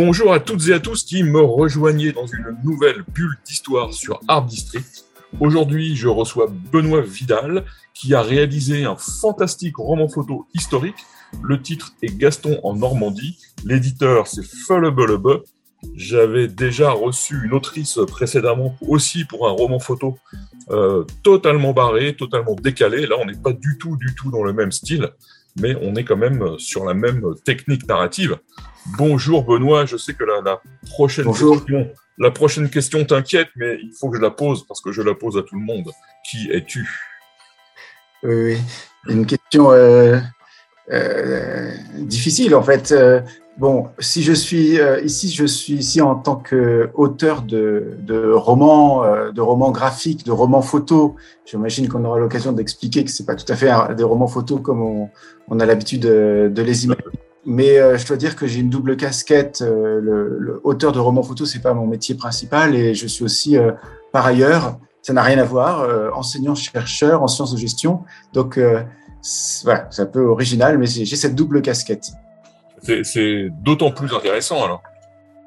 Bonjour à toutes et à tous qui me rejoignez dans une nouvelle bulle d'histoire sur Art District. Aujourd'hui, je reçois Benoît Vidal qui a réalisé un fantastique roman photo historique. Le titre est Gaston en Normandie. L'éditeur, c'est Fullabulub. J'avais déjà reçu une autrice précédemment aussi pour un roman photo euh, totalement barré, totalement décalé. Là, on n'est pas du tout, du tout dans le même style, mais on est quand même sur la même technique narrative. Bonjour Benoît, je sais que la, la prochaine Bonjour. question, la prochaine question t'inquiète, mais il faut que je la pose parce que je la pose à tout le monde. Qui es-tu? Oui, oui. Une question euh, euh, difficile en fait. Bon, si je suis euh, ici, je suis ici en tant qu'auteur de, de romans, euh, de romans graphiques, de romans photos. J'imagine qu'on aura l'occasion d'expliquer que c'est pas tout à fait un- des romans photos comme on, a l'habitude de, les imaginer. Mais euh, je dois dire que j'ai une double casquette. Le, le auteur de romans photos, c'est pas mon métier principal, et je suis aussi par ailleurs, ça n'a rien à voir, euh, enseignant-chercheur en sciences de gestion. Donc voilà, c'est un peu original, mais j'ai cette double casquette. C'est- d'autant plus intéressant alors.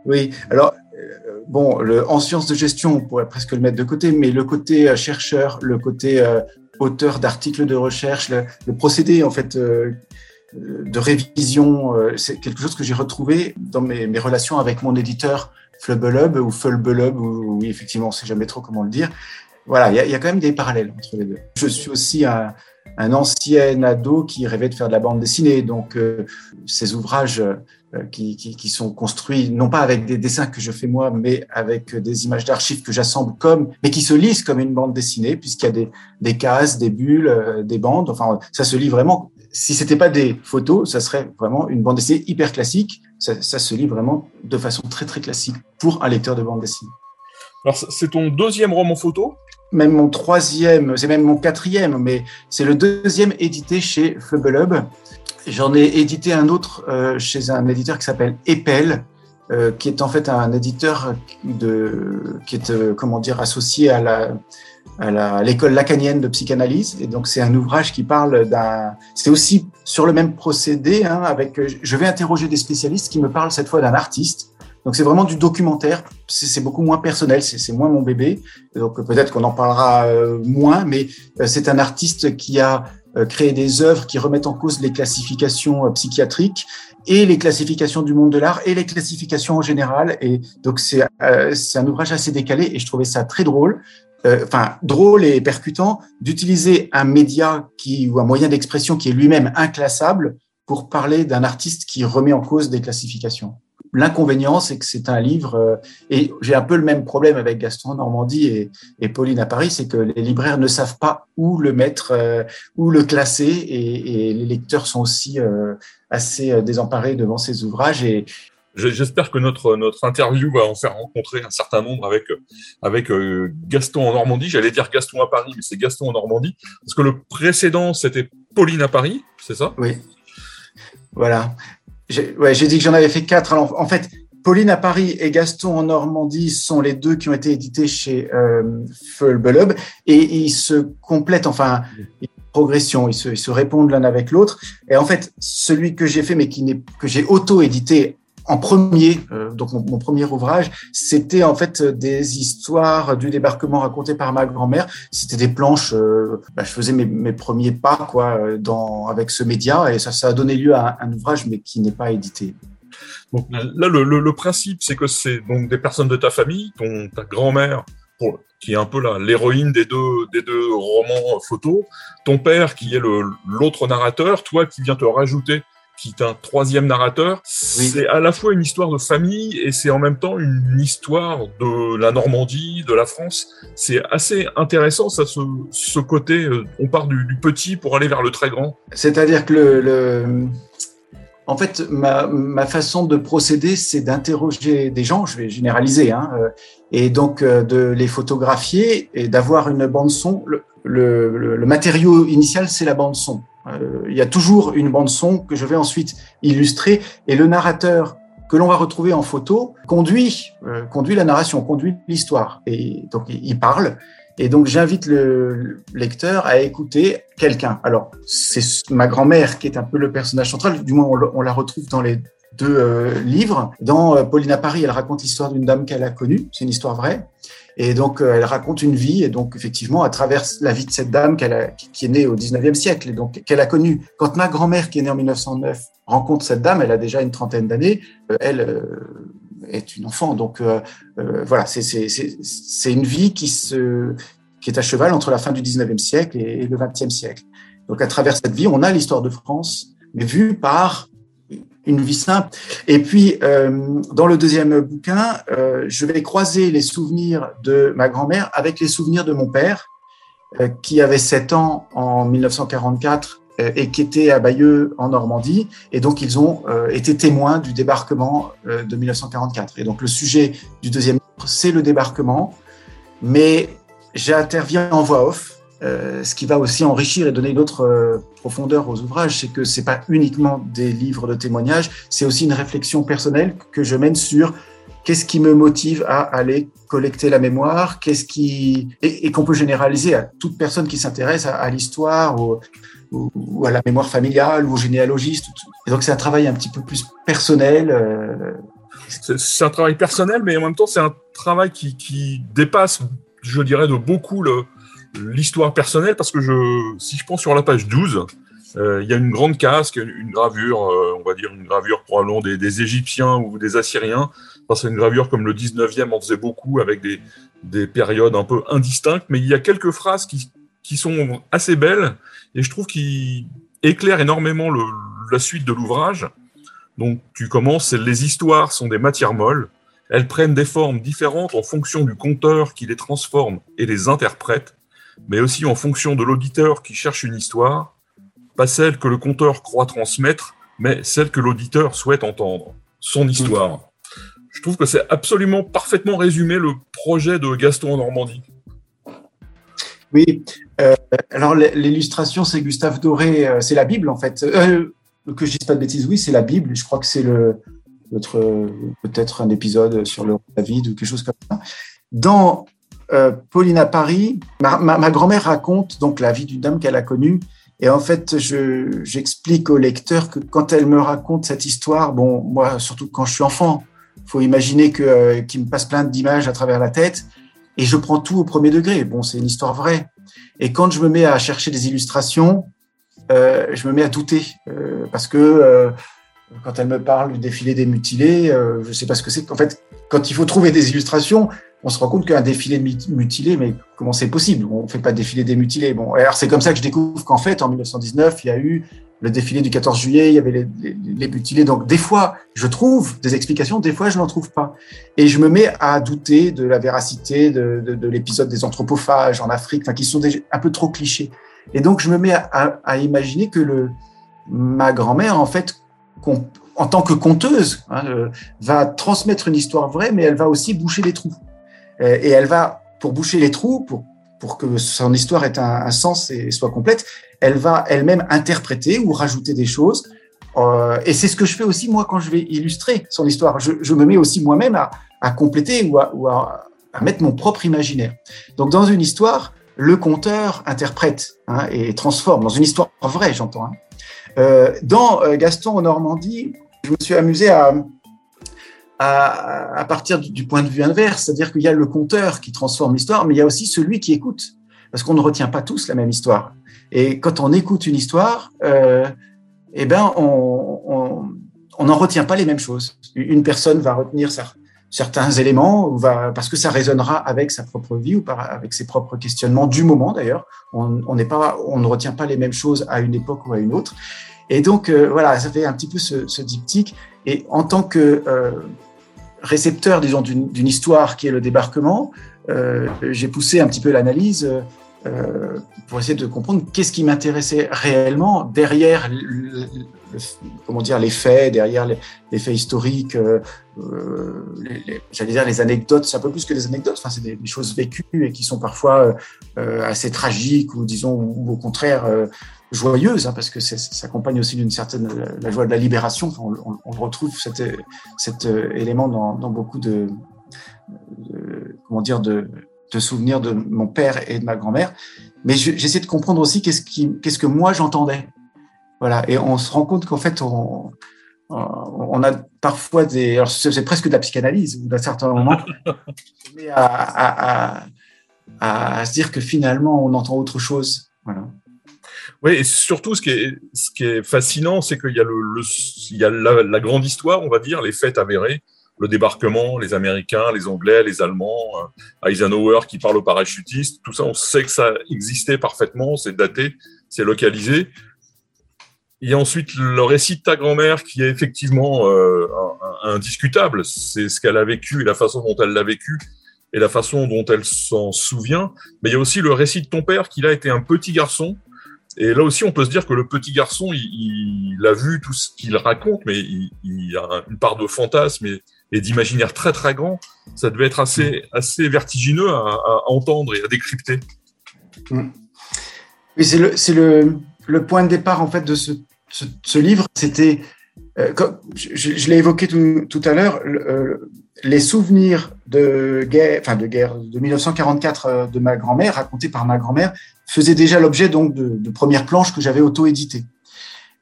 Oui, alors euh, bon, le, en sciences de gestion, on pourrait presque le mettre de côté, mais le côté euh, chercheur, le côté euh, auteur d'articles de recherche, le, le procédé en fait euh, de révision, c'est quelque chose que j'ai retrouvé dans mes, mes relations avec mon éditeur Flubelub ou Fulbelub, ou oui, effectivement, on ne sait jamais trop comment le dire. Voilà, il y, y a quand même des parallèles entre les deux. Je suis aussi un, un ancien ado qui rêvait de faire de la bande dessinée, donc euh, ces ouvrages euh, qui, qui, qui sont construits non pas avec des dessins que je fais moi, mais avec des images d'archives que j'assemble comme, mais qui se lisent comme une bande dessinée, puisqu'il y a des, des cases, des bulles, euh, des bandes. Enfin, ça se lit vraiment. Si c'était pas des photos, ça serait vraiment une bande dessinée hyper classique. Ça, ça se lit vraiment de façon très très classique pour un lecteur de bande dessinée. Alors c'est- c'est ton deuxième roman photo? Même mon troisième, c'est même mon quatrième, mais c'est le deuxième édité chez Flubelub. J'en ai édité un autre euh, chez un éditeur qui s'appelle Epel, euh, qui est en fait un éditeur de, qui est euh, comment dire associé à la à l'école lacanienne de psychanalyse. Et donc c'est un ouvrage qui parle d'un. C'est aussi sur le même procédé. Hein, avec, je vais interroger des spécialistes qui me parlent cette fois d'un artiste. Donc c'est vraiment du documentaire. C'est beaucoup moins personnel. C'est moins mon bébé. Donc peut-être qu'on en parlera euh, moins, mais euh, c'est un artiste qui a euh, créé des œuvres qui remettent en cause les classifications psychiatriques et les classifications du monde de l'art et les classifications en général. Et donc c'est un ouvrage assez décalé et je trouvais ça très drôle. Enfin, drôle et percutant d'utiliser un média qui ou un moyen d'expression qui est lui-même inclassable pour parler d'un artiste qui remet en cause des classifications. L'inconvénient, c'est que c'est un livre, euh, et j'ai un peu le même problème avec Gaston en Normandie et, et Pauline à Paris, c'est que les libraires ne savent pas où le mettre, euh, où le classer, et, et les lecteurs sont aussi euh, assez désemparés devant ces ouvrages. Et J'espère que notre, notre interview va en faire rencontrer un certain nombre avec, avec Gaston en Normandie. J'allais dire Gaston à Paris, mais c'est Gaston en Normandie. Parce que le précédent, c'était Pauline à Paris, c'est ça? Oui, voilà. J'ai dit que j'en avais fait quatre. Alors, en fait, Pauline à Paris et Gaston en Normandie sont les deux qui ont été édités chez euh, Fulbelub et ils se complètent, enfin, ils- progression, ils se, ils se répondent l'un avec l'autre. Et en fait, celui que j'ai fait, mais qui n'est que j'ai auto-édité en premier, euh, donc mon, premier ouvrage, c'était en fait des histoires du débarquement racontées par ma grand-mère. C'était des planches. euh, bah, je faisais mes, premiers pas quoi euh, dans avec ce média et ça, ça a donné lieu à un, ouvrage, mais qui n'est pas édité. Donc là, le, principe, c'est que c'est donc des personnes de ta famille, ton, ta grand-mère, qui est un peu la- l'héroïne des deux, des deux romans photos, ton père qui est l'autre narrateur, toi qui viens te rajouter, qui est un troisième narrateur. C'est à la fois une histoire de famille et c'est en même temps une histoire de la Normandie, de la France. C'est assez intéressant, ça, ce, ce côté, euh, on part du, du petit pour aller vers le très grand. C'est-à-dire que le, le- en fait, ma, ma, façon de procéder, c'est d'interroger des gens, je vais généraliser, hein, euh, et donc euh, de les photographier et d'avoir une bande son. Le, le, le matériau initial, c'est la bande son. Euh, il y a toujours une bande son que je vais ensuite illustrer, et le narrateur que l'on va retrouver en photo conduit, euh, conduit la narration, conduit l'histoire, et donc il parle. Et donc, j'invite le lecteur à écouter quelqu'un. Alors, c'est ma grand-mère qui est un peu le personnage central, du moins on, la retrouve dans les deux euh, livres. Dans Pauline à Paris, elle raconte l'histoire d'une dame qu'elle a connue, c'est une histoire vraie. Et donc, euh, elle raconte une vie, et donc, effectivement, à travers la vie de cette dame qu'elle a, qui est née au 19e siècle, et donc qu'elle a connue. Quand ma grand-mère, qui est née en 1909, rencontre cette dame, elle a déjà une trentaine d'années, elle est une enfant. Donc euh, euh, voilà, c'est une vie qui, se, qui est à cheval entre la fin du 19e siècle et, le 20e siècle. Donc à travers cette vie, on a l'histoire de France, mais vue par une vie simple. Et puis, euh, dans le deuxième bouquin, je vais croiser les souvenirs de ma grand-mère avec les souvenirs de mon père, qui avait 7 ans en 1944 euh, et qui étaient à Bayeux en Normandie. Et donc, ils ont euh, été témoins du débarquement euh, de 1944. Et donc, le sujet du deuxième livre, c'est le débarquement. Mais j'interviens en voix off, ce qui va aussi enrichir et donner une autre profondeur aux ouvrages. C'est que c'est pas uniquement des livres de témoignages, c'est aussi une réflexion personnelle que je mène sur qu'est-ce qui me motive à aller collecter la mémoire, qu'est-ce qui et, qu'on peut généraliser à toute personne qui s'intéresse à, l'histoire, ou, à la mémoire familiale ou au généalogiste. Donc c'est un travail un petit peu plus personnel. Euh... C'est un travail personnel, mais en même temps c'est un travail qui, dépasse, je dirais, de beaucoup l'histoire personnelle, parce que je, si je prends sur la page 12, euh, il y a une grande casque, une gravure, euh, on va dire une gravure probablement des, des Égyptiens ou des Assyriens. c'est une gravure comme le 19e en faisait beaucoup, avec des, des périodes un peu indistinctes, mais il y a quelques phrases qui, qui sont assez belles et je trouve qu'il éclaire énormément la suite de l'ouvrage. Donc tu commences, les histoires sont des matières molles, elles prennent des formes différentes en fonction du conteur qui les transforme et les interprète, mais aussi en fonction de l'auditeur qui cherche une histoire, pas celle que le conteur croit transmettre, mais celle que l'auditeur souhaite entendre, son histoire. Je trouve que c'est absolument parfaitement résumé le projet de Gaston en Normandie. Oui, euh, alors l'illustration, c'est Gustave Doré, euh, c'est la Bible en fait. Euh, que je dise pas de bêtises, oui, c'est la Bible. Je crois que c'est le peut-être un épisode sur le David ou quelque chose comme ça. Dans Pauline à Paris, ma, grand-mère raconte donc la vie d'une dame qu'elle a connue. Et en fait, j'explique au lecteur que quand elle me raconte cette histoire, bon, moi, surtout quand je suis enfant, faut imaginer que qu'il me passe plein d'images à travers la tête et je prends tout au premier degré. Bon, c'est une histoire vraie. Et quand je me mets à chercher des illustrations, euh, je me mets à douter euh, parce que euh, quand elle me parle du défilé des mutilés, euh, je sais pas ce que c'est. En fait, quand il faut trouver des illustrations, on se rend compte qu'un défilé de mutilés, mais comment c'est possible? On fait pas défilé des mutilés. Bon, alors c'est comme ça que je découvre qu'en fait, en 1919, il y a eu le défilé du 14 juillet, il y avait les, mutilés. Donc, des fois, je trouve des explications, des fois, je n'en trouve pas. Et je me mets à douter de la véracité de, de, de l'épisode des anthropophages en Afrique, qui sont un peu trop clichés. Et donc, je me mets à, à, imaginer que le, ma grand-mère, en fait, en tant que conteuse, hein, euh, va transmettre une histoire vraie, mais elle va aussi boucher les trous. Euh, et elle va, pour boucher les trous, pour, que son histoire ait un, sens et soit complète, elle va elle-même interpréter ou rajouter des choses. Euh, et c'est ce que je fais aussi moi quand je vais illustrer son histoire. Je, me mets aussi moi-même à, compléter ou, à, mettre mon propre imaginaire. Donc dans une histoire, le conteur interprète hein, et transforme. Dans une histoire vraie, j'entends. Hein. Euh, dans euh, Gaston en Normandie, je me suis amusé à, partir du point de vue inverse, c'est-à-dire qu'il y a le conteur qui transforme l'histoire, mais il y a aussi celui qui écoute, parce qu'on ne retient pas tous la même histoire. Et quand on écoute une histoire, euh, eh ben, on n'en retient pas les mêmes choses. Une personne va retenir certains éléments parce que ça résonnera avec sa propre vie ou par, avec ses propres questionnements du moment d'ailleurs. On, on, on ne retient pas les mêmes choses à une époque ou à une autre. Et donc, euh, voilà, ça fait un petit peu ce, diptyque. Et en tant que euh, récepteur, disons, d'une histoire qui est le débarquement, euh, j'ai poussé un petit peu l'analyse pour essayer de comprendre qu'est-ce qui m'intéressait réellement derrière comment dire, les faits, derrière les, faits historiques, euh, j'allais dire les anecdotes, c'est un peu plus que des anecdotes, enfin, c'est des, choses vécues et qui sont parfois assez tragiques ou disons, ou au contraire joyeuses, hein, parce que ça s'accompagne aussi d'une certaine la joie de la libération. on, retrouve cet, élément dans, beaucoup de, comment dire, de, souvenirs de mon père et de ma grand-mère. Mais j'essaie de comprendre aussi qu'est-ce que moi j'entendais. Voilà. Et on se rend compte qu'en fait, on, on a parfois des, alors c'est presque de la psychanalyse, ou d'un certain moment, mais à, à, à, à, se dire que finalement, on entend autre chose. Voilà. Oui, et surtout, ce qui est, ce qui est fascinant, c'est qu'il y a, le, le il y a la, la, grande histoire, on va dire, les faits avérés, le débarquement, les Américains, les Anglais, les Allemands, euh, Eisenhower qui parle aux parachutistes, tout ça, on sait que ça existait parfaitement, c'est daté, c'est localisé. Il y a ensuite le récit de ta grand-mère qui est effectivement euh, indiscutable. C'est ce qu'elle a vécu et la façon dont elle l'a vécu et la façon dont elle s'en souvient. Mais il y a aussi le récit de ton père qui a été un petit garçon. Et là aussi, on peut se dire que le petit garçon, il, a vu tout ce qu'il raconte, mais il, il, a une part de fantasme et, d'imaginaire très très grand, ça devait être assez, assez vertigineux à, entendre et à décrypter. Mm. Oui, c'est le, le, le, point de départ en fait de ce, ce, livre. C'était, euh, je, l'ai évoqué tout, à l'heure, euh, les souvenirs de guerre, de guerre de 1944 euh, de ma grand-mère, racontés par ma grand-mère, faisaient déjà l'objet donc de, premières planches que j'avais auto-éditées.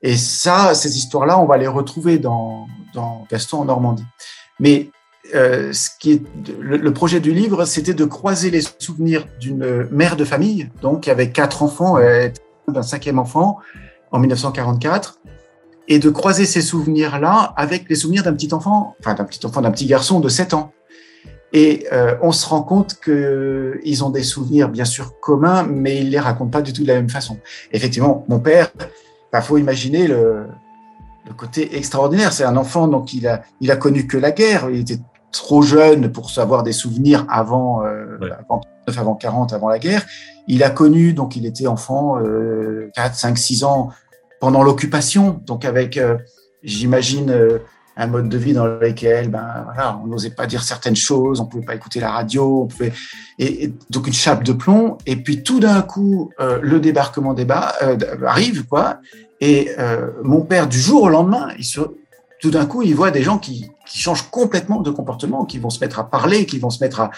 Et ça, ces histoires-là, on va les retrouver dans, Gaston en Normandie. Mais le, projet du livre, c'était de croiser les souvenirs d'une mère de famille, donc qui avait quatre enfants, d'un cinquième enfant en 1944, et de croiser ces souvenirs-là avec les souvenirs d'un petit enfant, enfin d'un petit enfant, d'un petit garçon de 7 ans. Et euh, on se rend compte qu'ils ont des souvenirs bien sûr communs, mais ils les racontent pas du tout de la même façon. Effectivement, mon père, il bah, faut imaginer le, le côté extraordinaire. C'est un enfant, donc il a, il a connu que la guerre. Il était trop jeune pour savoir des souvenirs avant, euh, avant, avant 40, avant la guerre. Il a connu, donc il était enfant, euh, 4, 5, 6 ans pendant l'occupation, donc avec, euh, j'imagine, euh, un mode de vie dans lequel, ben voilà, on n'osait pas dire certaines choses, on pouvait pas écouter la radio, on pouvait, et, donc une chape de plomb. Et puis tout d'un coup, euh, le débarquement des bas arrive, quoi. Et euh, mon père, du jour au lendemain, il tout d'un coup, il voit des gens qui, qui, changent complètement de comportement, qui vont se mettre à parler, qui vont se mettre à...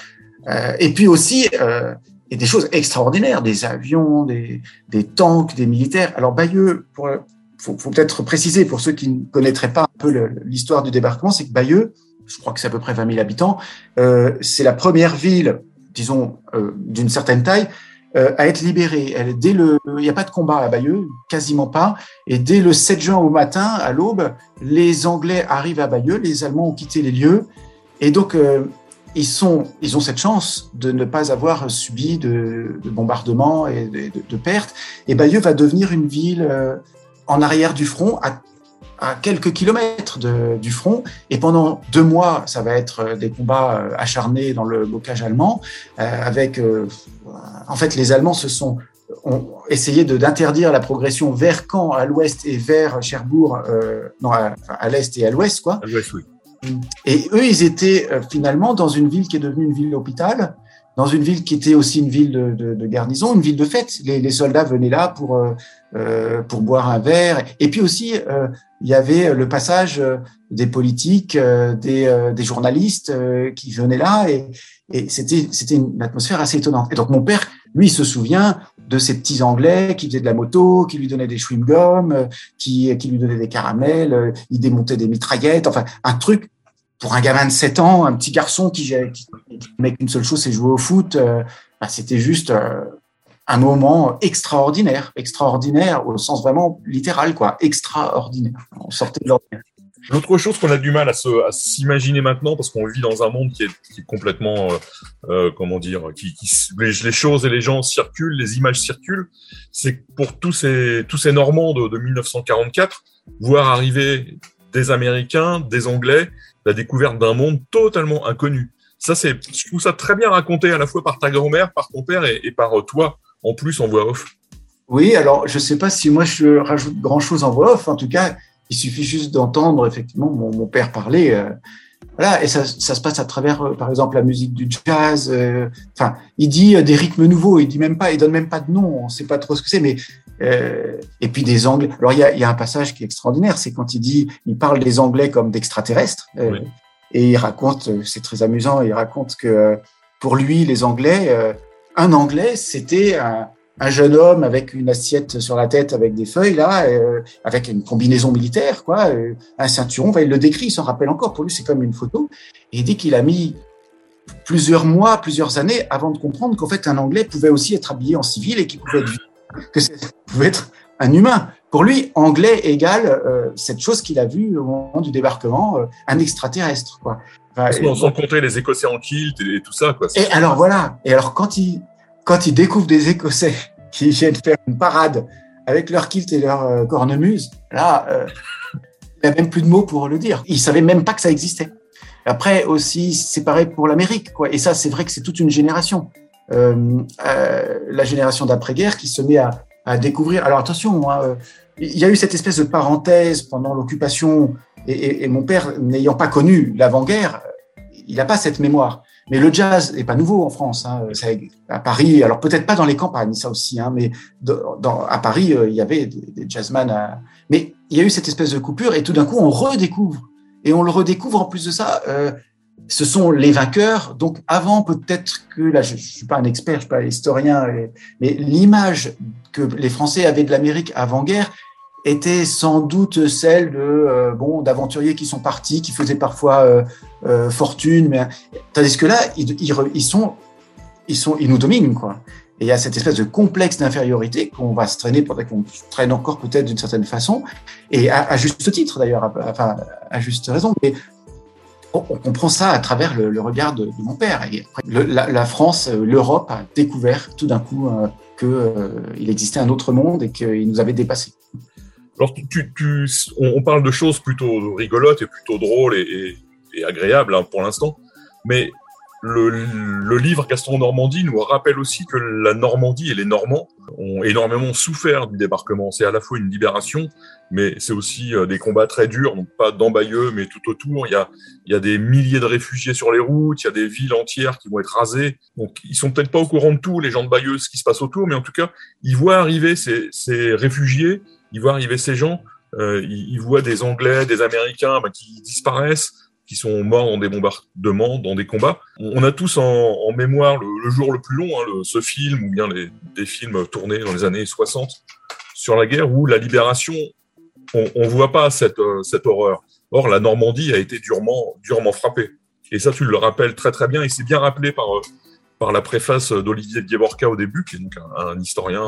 Euh, et puis aussi, euh, et des choses extraordinaires, des avions, des, des tanks, des militaires. Alors Bayeux, pour, faut, faut peut-être préciser pour ceux qui ne connaîtraient pas un peu l'histoire du débarquement, c'est que Bayeux, je crois que c'est à peu près 20 000 habitants, euh, c'est la première ville, disons, euh, d'une certaine taille, euh, à être libérée. Elle, dès le, il n'y a pas de combat à Bayeux, quasiment pas. Et dès le 7 juin au matin, à l'aube, les Anglais arrivent à Bayeux, les Allemands ont quitté les lieux. Et donc, ils, sont, ils ont cette chance de ne pas avoir subi de, de bombardements et de, de, pertes. Et Bayeux va devenir une ville euh, en arrière du front, à, à quelques kilomètres du front. Et pendant deux mois, ça va être des combats acharnés dans le bocage allemand, avec en fait, les Allemands se sont ont essayé d'interdire la progression vers Caen à l'ouest et vers Cherbourg, euh, non, à, à l'est et à l'ouest, quoi. À l'ouest, oui. Et eux, ils étaient euh, finalement dans une ville qui est devenue une ville d'hôpital, dans une ville qui était aussi une ville de, de, de garnison, une ville de fête. Les, les soldats venaient là pour euh, euh pour boire un verre. Et puis aussi, euh, il y avait le passage des politiques, des, des journalistes qui venaient là, et, et c'était c'était une atmosphère assez étonnante. Et donc mon père, lui, se souvient de ces petits Anglais qui faisaient de la moto, qui lui donnaient des chewing-gums, qui qui lui donnaient des caramels, il démontait des mitraillettes, enfin un truc pour un gamin de 7 ans, un petit garçon qui, qui, qui qu'une seule chose, c'est jouer au foot. Euh, bah, c'était juste euh, un moment extraordinaire, extraordinaire au sens vraiment littéral, quoi, extraordinaire. On sortait de l'ordinaire. L'autre chose qu'on a du mal à, s'imaginer maintenant, parce qu'on vit dans un monde qui est, complètement, euh, euh comment dire, qui, les, choses et les gens circulent, les images circulent, c'est pour tous ces, Normands de, de 1944, voir arriver des Américains, des Anglais, la découverte d'un monde totalement inconnu. Ça, c'est, je trouve ça très bien raconté à la fois par ta grand-mère, par ton père et, et par euh, toi, en plus en voix off. Oui, alors je sais pas si moi je rajoute grand chose en voix off. En tout cas, Il suffit juste d'entendre effectivement mon, mon, père parler. Euh, voilà, et ça, ça, se passe à travers, euh, par exemple, la musique du jazz. Euh, enfin, il dit des rythmes nouveaux. Il dit même pas, il donne même pas de nom. On sait pas trop ce que c'est, mais et puis des Anglais. Alors il y a, y a un passage qui est extraordinaire, c'est quand il dit, il parle des Anglais comme d'extraterrestres. Et il raconte, c'est très amusant, il raconte que pour lui, les Anglais, un Anglais, c'était un, un jeune homme avec une assiette sur la tête avec des feuilles là, euh, avec une combinaison militaire, quoi, euh, un ceinturon. il le décrit, il s'en rappelle encore. Pour lui, c'est comme une photo. Et il dit qu'il a mis plusieurs mois, plusieurs années avant de comprendre qu'en fait un Anglais pouvait aussi être habillé en civil et qu'il pouvait être, que pouvait être un humain. Pour lui, Anglais égale euh, cette chose qu'il a vue au moment du débarquement, un extraterrestre, quoi. Enfin, sans compter les Écossais en kilt et, tout ça, quoi. Et alors voilà. Et alors quand il quand il découvre des Écossais qui viennent faire une parade avec leur kilt et leur euh, cornemuse, là, euh, il n'y a même plus de mots pour le dire. Il savait même pas que ça existait. Après aussi, c'est pareil pour l'Amérique, quoi. Et ça, c'est vrai que c'est toute une génération, euh, la génération d'après-guerre qui se met à, découvrir. Alors attention, hein, il y a eu cette espèce de parenthèse pendant l'occupation, et, mon père n'ayant pas connu l'avant-guerre, il n'a pas cette mémoire. Mais le jazz n'est pas nouveau en France. Hein. à Paris, alors peut-être pas dans les campagnes, ça aussi, hein, mais à Paris, euh, il y avait des, des jazzman. Mais il y a eu cette espèce de coupure et tout d'un coup, on redécouvre. Et on le redécouvre en plus de ça. Euh, ce sont les vainqueurs. Donc avant, peut-être que là, je, ne suis pas un expert, je suis pas historien, mais l'image que les Français avaient de l'Amérique avant-guerre, était sans doute celle de euh, bon d'aventuriers qui sont partis, qui faisaient parfois euh, euh, fortune, mais tandis que là ils, ils, sont ils sont ils nous dominent quoi. Et il y a cette espèce de complexe d'infériorité qu'on va se traîner, qu'on traîne encore peut-être d'une certaine façon, et à, juste titre d'ailleurs, enfin à juste raison. Mais on, comprend ça à travers le, regard de, mon père. La, la, France, l'Europe a découvert tout d'un coup qu'il existait un autre monde et qu'il nous avait dépassés. Alors, on, parle de choses plutôt rigolotes et plutôt drôles et, agréables hein, pour l'instant, mais le, livre Gaston Normandie nous rappelle aussi que la Normandie et les Normands ont énormément souffert du débarquement. C'est à la fois une libération, mais c'est aussi euh, des combats très durs, donc pas d'embayeux, mais tout autour. Il y, a, des milliers de réfugiés sur les routes, il y a des villes entières qui vont être rasées. Donc ils sont peut-être pas au courant de tout, les gens de Bayeux, ce qui se passe autour, mais en tout cas, ils voient arriver ces réfugiés il voit arriver ces gens, euh, il, voit des Anglais, des Américains bah, qui disparaissent, qui sont morts dans des bombardements, dans des combats. On a tous en, mémoire le, jour le plus long, hein, ce film, ou bien des films tournés dans les années 60 sur la guerre, où la libération, on ne voit pas cette, euh, cette horreur. Or, la Normandie a été durement, frappée. Et ça, tu le rappelles très très bien, et c'est bien rappelé par, euh, par la préface d'Olivier Dieborka au début, qui est donc un, historien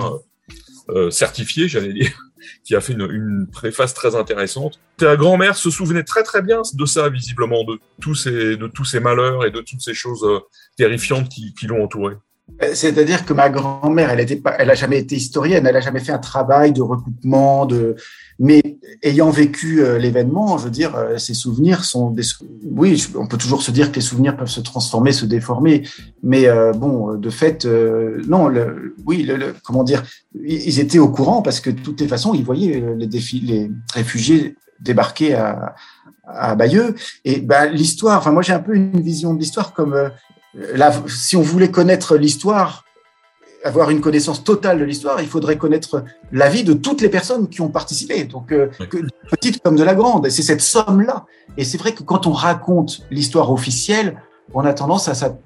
euh, certifié, j'allais dire, qui a fait une, préface très intéressante. Ta grand-mère se souvenait très très bien de ça, visiblement, de tous ces, de tous ces malheurs et de toutes ces choses euh, terrifiantes qui, qui l'ont entourée. Euh, c'est-à-dire que ma grand-mère, elle était pas, elle a jamais été historienne, elle a jamais fait un travail de recoupement, de, mais ayant vécu euh, l'événement, je veux dire, ses souvenirs sont des, oui, on peut toujours se dire que les souvenirs peuvent se transformer, se déformer, mais bon, de fait, non, oui, comment dire, ils étaient au courant parce que de toutes les façons, ils voyaient les réfugiés débarquer à, Bayeux. Et ben, l'histoire, enfin, moi, j'ai un peu une vision de l'histoire comme euh, si on voulait connaître l'histoire, avoir une connaissance totale de l'histoire, il faudrait connaître la vie de toutes les personnes qui ont participé, donc euh, que, de petite comme de la grande. Et c'est cette somme-là. Et c'est vrai que quand on raconte l'histoire officielle, on a tendance à,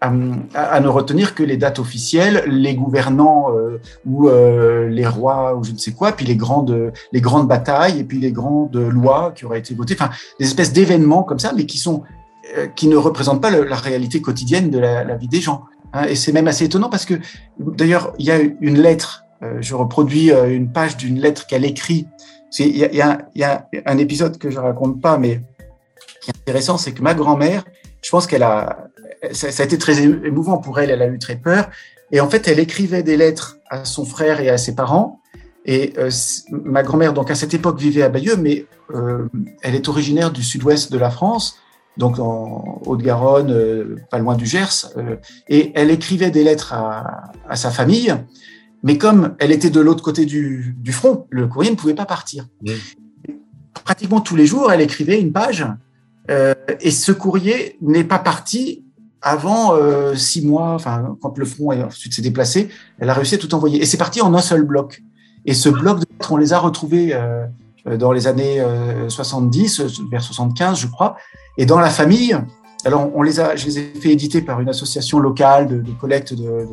à, ne retenir que les dates officielles, les gouvernants euh, ou euh, les rois ou je ne sais quoi, puis les grandes, les grandes batailles et puis les grandes lois qui auraient été votées, enfin des espèces d'événements comme ça, mais qui sont qui ne représentent pas la réalité quotidienne de la, vie des gens. Hein. Et c'est même assez étonnant parce que d'ailleurs il y a une lettre, je reproduis une page d'une lettre qu'elle écrit. Il y, a, un épisode que je raconte pas, mais qui est intéressant, c'est que ma grand-mère, je pense qu'elle a, ça, a été très émouvant pour elle, elle a eu très peur. Et en fait, elle écrivait des lettres à son frère et à ses parents. Et euh, ma grand-mère, donc à cette époque, vivait à Bayeux, mais euh, elle est originaire du sud-ouest de la France, donc en Haute-Garonne, euh, pas loin du Gers. et elle écrivait des lettres à, à, sa famille, mais comme elle était de l'autre côté du, du, front, le courrier ne pouvait pas partir. pratiquement tous les jours, elle écrivait une page. et ce courrier n'est pas parti avant six mois, enfin, quand le front ensuite s'est déplacé, elle a réussi à tout envoyer. Et c'est parti en un seul bloc. Et ce bloc de lettres, on les a retrouvés dans les années 70, vers 75, je crois. Et dans la famille, alors on les a, je les ai fait éditer par une association locale de, collecte de,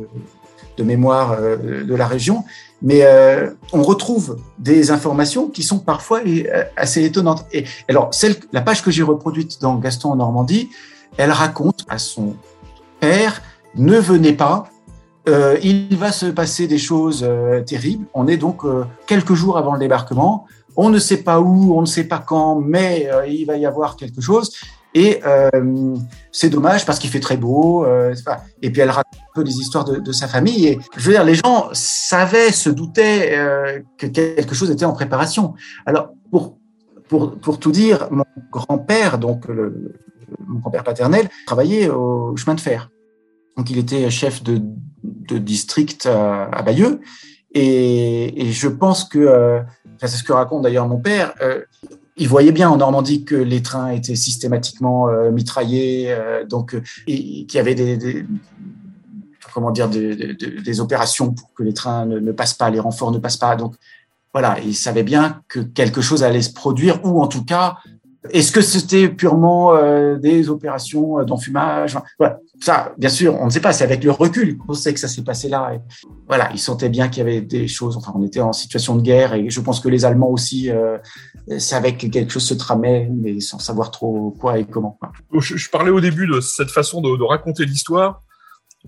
de, mémoire euh, de la région, mais euh, on retrouve des informations qui sont parfois euh, assez étonnantes. Et alors, celle, la page que j'ai reproduite dans Gaston en Normandie, elle raconte à son père ne venez pas, il va se passer des choses terribles. On est donc quelques jours avant le débarquement. On ne sait pas où, on ne sait pas quand, mais il va y avoir quelque chose. Et euh, c'est dommage parce qu'il fait très beau. Euh, et puis elle raconte un peu des histoires de, sa famille. Et je veux dire, les gens savaient, se doutaient euh, que quelque chose était en préparation. Alors pour pour pour tout dire, mon grand-père, donc mon grand-père paternel, travaillait au chemin de fer. Donc il était chef de, de district à, Bayeux. Et, je pense que, c'est ce que raconte d'ailleurs mon père, euh, il voyait bien en Normandie que les trains étaient systématiquement euh, mitraillés, euh, donc qu'il y avait des, comment dire des, des, opérations pour que les trains ne, passent pas, les renforts ne passent pas. Donc voilà, il savait bien que quelque chose allait se produire, ou en tout cas, est-ce que c'était purement des opérations d'enfumage? Voilà. Ça, bien sûr, on ne sait pas. C'est avec le recul qu'on sait que ça s'est passé là. Voilà, ils sentaient bien qu'il y avait des choses. Enfin, on était en situation de guerre, et je pense que les Allemands aussi savait que quelque chose se tramait, mais sans savoir trop quoi et comment. Je, parlais au début de cette façon de, raconter l'histoire.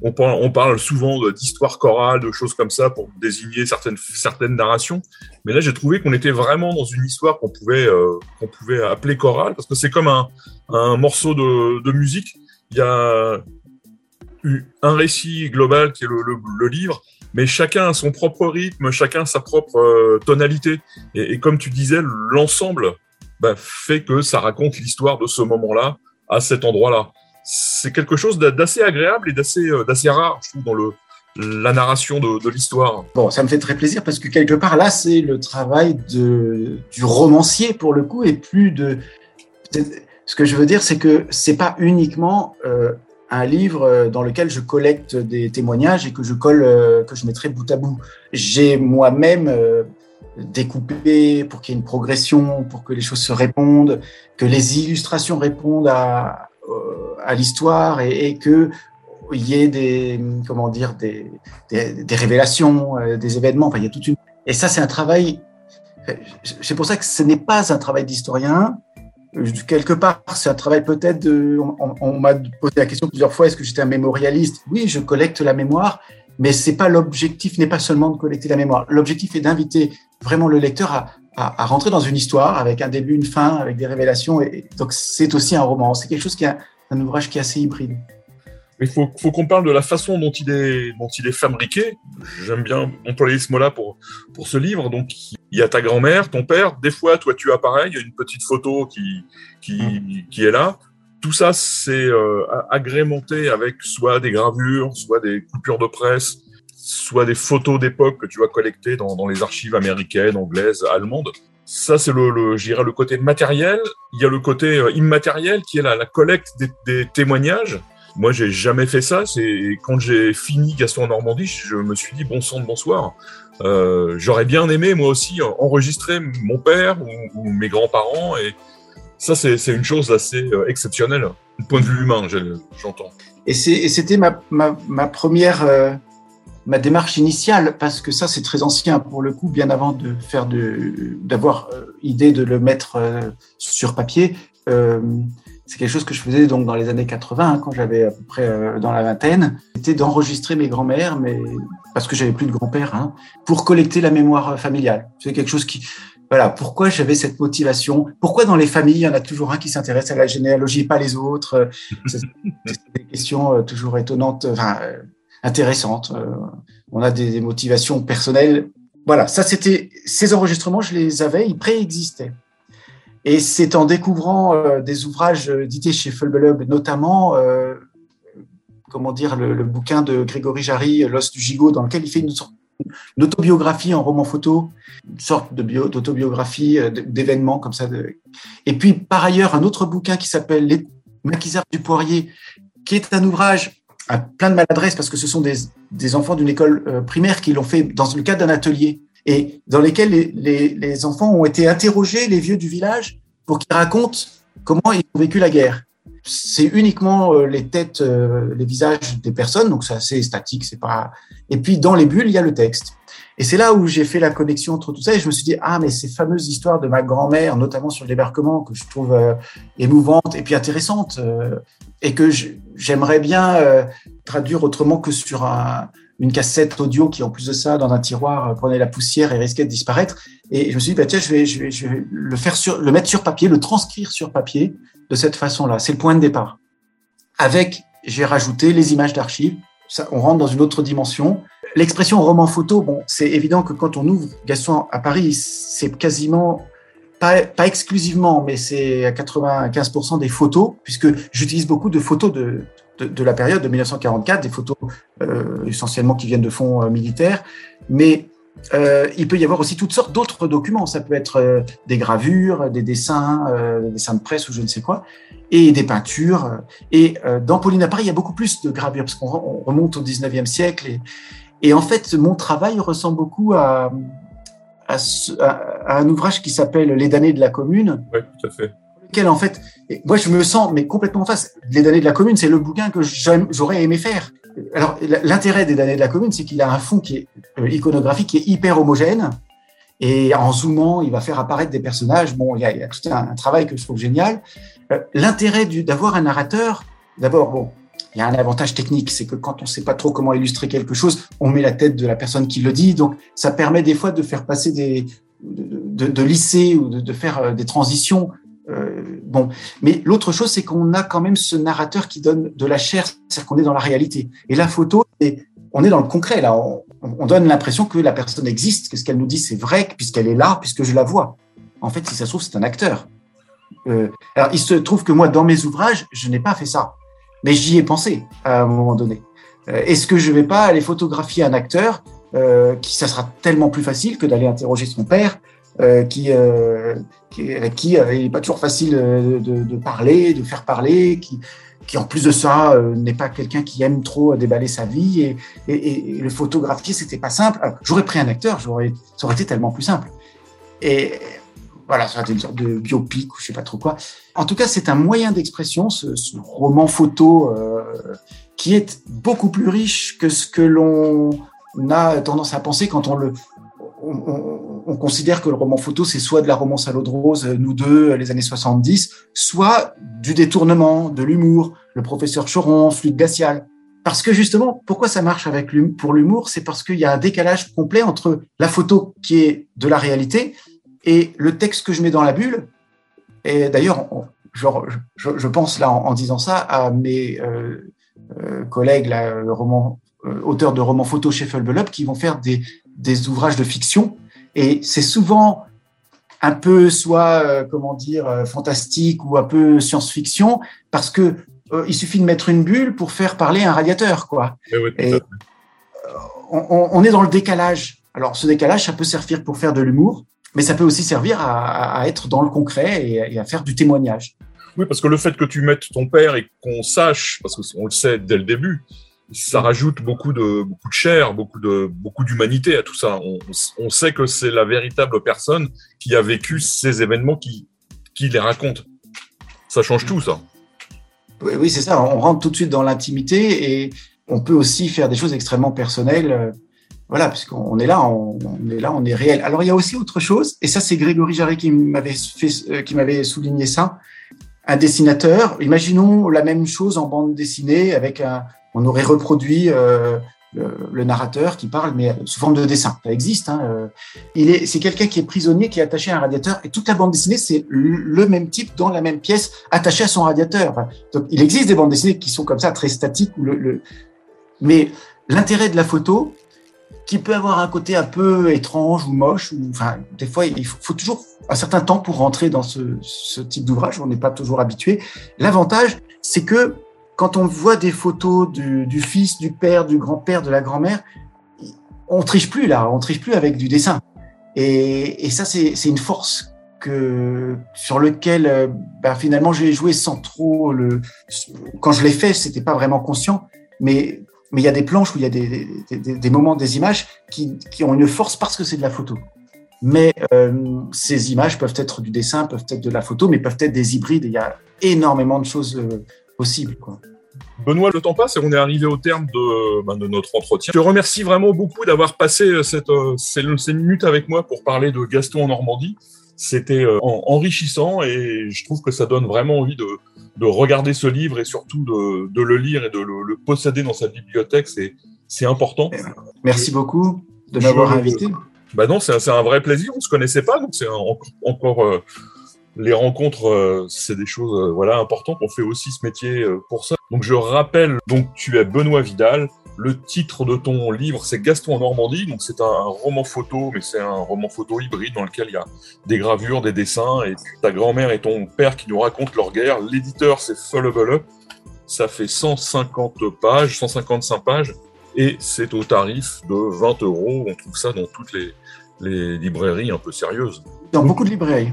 On parle, on parle souvent d'histoire chorale, de choses comme ça pour désigner certaines, certaines narrations. Mais là, j'ai trouvé qu'on était vraiment dans une histoire qu'on pouvait, euh, qu'on pouvait appeler chorale, parce que c'est comme un, un morceau de, de musique. Il y a un récit global qui est le, le, le livre, mais chacun a son propre rythme, chacun sa propre euh, tonalité. Et, comme tu disais, l'ensemble bah, fait que ça raconte l'histoire de ce moment-là à cet endroit-là. C'est quelque chose d'assez agréable et d'assez euh, d'assez rare, je trouve, dans la narration de, l'histoire. Bon, ça me fait très plaisir parce que quelque part là, c'est le travail du romancier pour le coup et plus de. Ce que je veux dire, c'est que c'est pas uniquement euh, un livre euh, dans lequel je collecte des témoignages et que je colle, que je mettrai bout à bout. J'ai moi-même découpé pour qu'il y ait une progression, pour que les choses se répondent, que les illustrations répondent à, à l'histoire et, et que il y ait des comment dire des, des, révélations, des événements. Enfin, il y a toute une et ça c'est un travail. C'est pour ça que ce n'est pas un travail d'historien, quelque part, c'est un travail peut-être de. On, m'a posé la question plusieurs fois est-ce que j'étais un mémorialiste? Oui, je collecte la mémoire, mais c'est pas l'objectif n'est pas seulement de collecter la mémoire. L'objectif est d'inviter vraiment le lecteur à, à, rentrer dans une histoire avec un début, une fin, avec des révélations. Et, donc, c'est aussi un roman. C'est quelque chose qui a un ouvrage qui est assez hybride. Il faut, qu'on parle de la façon dont il est, fabriqué. J'aime bien employer ce mot-là pour, ce livre. Donc, il y a ta grand-mère, ton père. Des fois, toi, tu apparais. Il y a une petite photo qui est là. Tout ça, c'est euh, agrémenté avec soit des gravures, soit des coupures de presse, soit des photos d'époque que tu vas collecter dans, dans les archives américaines, anglaises, allemandes. Ça, c'est le, le, le côté matériel. Il y a le côté euh, immatériel qui est la, collecte des, témoignages moi, j'ai jamais fait ça. C'est quand j'ai fini Gaston en Normandie, je me suis dit bon sang de bonsoir. Euh, J'aurais bien aimé moi aussi enregistrer mon père ou, mes grands-parents et ça c'est une chose assez euh, exceptionnelle du point de vue humain, j'entends. Et c'était ma, première ma démarche initiale parce que ça c'est très ancien pour le coup, bien avant de faire de d'avoir euh, idée de le mettre sur papier. Euh, c'est quelque chose que je faisais donc dans les années 80, hein, quand j'avais à peu près euh, dans la vingtaine. C'était d'enregistrer mes grands-mères, mais parce que j'avais plus de grand-père, hein, pour collecter la mémoire familiale. C'est quelque chose qui, voilà, pourquoi j'avais cette motivation? Pourquoi dans les familles, il y en a toujours un qui s'intéresse à la généalogie et pas les autres? C'est des questions euh, toujours étonnantes, enfin euh, intéressantes. On a des motivations personnelles. Voilà, ça c'était ces enregistrements, je les avais, ils préexistaient. Et c'est en découvrant euh, des ouvrages édités chez Fulbelub, notamment, euh, comment dire, le, bouquin de Grégory Jarry, L'os du gigot, dans lequel il fait une autobiographie en roman photo, une sorte d'autobiographie euh, d'événements comme ça. Et puis, par ailleurs, un autre bouquin qui s'appelle Les maquisards du Poirier, qui est un ouvrage à plein de maladresse parce que ce sont des, des enfants d'une école euh, primaire qui l'ont fait dans le cadre d'un atelier et dans lesquels les, les, les, enfants ont été interrogés, les vieux du village, pour qu'ils racontent comment ils ont vécu la guerre. C'est uniquement euh, les têtes, euh, les visages des personnes, donc c'est assez statique, c'est pas. Et puis dans les bulles, il y a le texte. Et c'est là où j'ai fait la connexion entre tout ça et je me suis dit ah mais ces fameuses histoires de ma grand-mère, notamment sur le débarquement, que je trouve euh, émouvantes et puis intéressantes et que j'aimerais bien traduire autrement que sur un, une cassette audio qui, en plus de ça, dans un tiroir, euh, prenait la poussière et risquait de disparaître. Et je me suis dit, bah, tiens, je vais, je vais, je vais le faire sur, le mettre sur papier, le transcrire sur papier de cette façon-là. C'est le point de départ. Avec, j'ai rajouté les images d'archives. On rentre dans une autre dimension. L'expression roman photo, bon, c'est évident que quand on ouvre Gaston à Paris, c'est quasiment pas, pas, exclusivement, mais c'est à 95% des photos, puisque j'utilise beaucoup de photos de, de, la période de 1944, des photos euh, essentiellement qui viennent de fonds euh, militaires, mais euh, il peut y avoir aussi toutes sortes d'autres documents. Ça peut être des gravures, des dessins, des dessins de presse ou je ne sais quoi, et des peintures. Et dans Pauline à Paris, il y a beaucoup plus de gravures parce qu'on remonte au 19e siècle. Et, et, en fait, mon travail ressemble beaucoup à, à, à un ouvrage qui s'appelle Les damnés de la commune. Oui, tout à fait en fait, moi je me sens mais complètement en face. Les damnés de la commune, c'est le bouquin que j'aurais aimé faire. Alors l'intérêt des damnés de la commune, c'est qu'il a un fond qui est euh, iconographique, qui est hyper homogène. Et en zoomant, il va faire apparaître des personnages. Bon, il y a, tout un, travail que je trouve génial. Euh, l'intérêt d'avoir un narrateur, d'abord, bon, il y a un avantage technique, c'est que quand on ne sait pas trop comment illustrer quelque chose, on met la tête de la personne qui le dit. Donc, ça permet des fois de faire passer des, de, lisser ou de, faire euh, des transitions bon, mais l'autre chose, c'est qu'on a quand même ce narrateur qui donne de la chair, c'est-à-dire qu'on est dans la réalité. Et la photo, on est dans le concret là. On, donne l'impression que la personne existe, que ce qu'elle nous dit c'est vrai, puisqu'elle est là, puisque je la vois. En fait, si ça se trouve, c'est un acteur. Euh, alors, il se trouve que moi, dans mes ouvrages, je n'ai pas fait ça, mais j'y ai pensé à un moment donné. Euh, est-ce que je vais pas aller photographier un acteur qui ça sera tellement plus facile que d'aller interroger son père euh, qui, euh, avec qui euh, il n'est pas toujours facile de, de, parler, de faire parler, qui, en plus de ça n'est pas quelqu'un qui aime trop déballer sa vie et, et, et le photographier c'était pas simple. J'aurais pris un acteur, ça aurait été tellement plus simple. Et voilà, ça aurait été une sorte de biopic ou je sais pas trop quoi. En tout cas, c'est un moyen d'expression, ce, roman photo euh, qui est beaucoup plus riche que ce que l'on a tendance à penser quand on le considère que le roman photo, c'est soit de la romance à l'eau de rose, nous deux, les années 70, soit du détournement, de l'humour, le professeur Choron, flûte glaciale. Parce que justement, pourquoi ça marche avec pour l'humour? C'est parce qu'il y a un décalage complet entre la photo qui est de la réalité et le texte que je mets dans la bulle. Et d'ailleurs, je, pense là en, disant ça à mes euh, euh, collègues, euh, auteurs de romans photo chez Fulbelup, qui vont faire des ouvrages de fiction. Et c'est souvent un peu soit, euh, comment dire, euh, fantastique ou un peu science-fiction, parce que euh, il suffit de mettre une bulle pour faire parler un radiateur, quoi. Eh et on, est dans le décalage. Alors, ce décalage, ça peut servir pour faire de l'humour, mais ça peut aussi servir à, être dans le concret et, à faire du témoignage. Oui, parce que le fait que tu mettes ton père et qu'on sache, parce qu'on le sait dès le début, ça rajoute beaucoup de beaucoup de chair, beaucoup de beaucoup d'humanité à tout ça. On, sait que c'est la véritable personne qui a vécu ces événements qui qui les raconte. Ça change tout, ça. Oui, c'est ça. On rentre tout de suite dans l'intimité et on peut aussi faire des choses extrêmement personnelles. Euh, voilà, puisqu'on est là, on, est là, on est réel. Alors il y a aussi autre chose, et ça c'est Grégory Jarret qui m'avait euh, qui m'avait souligné ça. Un dessinateur, imaginons la même chose en bande dessinée avec un, on aurait reproduit euh, le, narrateur qui parle, mais sous forme de dessin. Ça existe. Hein, euh. Il est, c'est quelqu'un qui est prisonnier, qui est attaché à un radiateur, et toute la bande dessinée, c'est le même type dans la même pièce, attaché à son radiateur. donc, il existe des bandes dessinées qui sont comme ça, très statiques. Mais l'intérêt de la photo, qui peut avoir un côté un peu étrange ou moche, ou enfin, des fois, il faut, faut toujours un certain temps pour rentrer dans ce, ce type d'ouvrage. On n'est pas toujours habitué. L'avantage, c'est que quand on voit des photos du, fils, du père, du grand-père, de la grand-mère, on triche plus là, on triche plus avec du dessin. Et, ça, c'est une force que sur lequel ben, finalement j'ai joué sans trop le. Quand je l'ai fait, c'était pas vraiment conscient, mais il y a des planches où il y a des, moments, des images qui, ont une force parce que c'est de la photo. Mais euh, ces images peuvent être du dessin, peuvent être de la photo, mais peuvent être des hybrides. Il y a énormément de choses euh, possibles. Quoi. Benoît, le temps passe et on est arrivé au terme de, ben, de notre entretien. Je te remercie vraiment beaucoup d'avoir passé euh, cette, ces, ces, minutes avec moi pour parler de Gaston en Normandie. C'était enrichissant et je trouve que ça donne vraiment envie de, de regarder ce livre et surtout de, de le lire et de le, le posséder dans sa bibliothèque. C'est important. Merci beaucoup de m'avoir invité. Bah non, c'est un, vrai plaisir. On se connaissait pas, donc c'est encore euh, les rencontres, euh, c'est des choses euh, voilà importantes. On fait aussi ce métier pour ça. Donc je rappelle, donc tu es Benoît Vidal. Le titre de ton livre, c'est Gaston en Normandie. Donc c'est un, roman photo, mais c'est un roman photo hybride dans lequel il y a des gravures, des dessins, et ta grand-mère et ton père qui nous racontent leur guerre. L'éditeur, c'est Fullable Ça fait 150 pages, 155 pages et c'est au tarif de 20 euros. On trouve ça dans toutes les, les librairies un peu sérieuses. Dans beaucoup de librairies.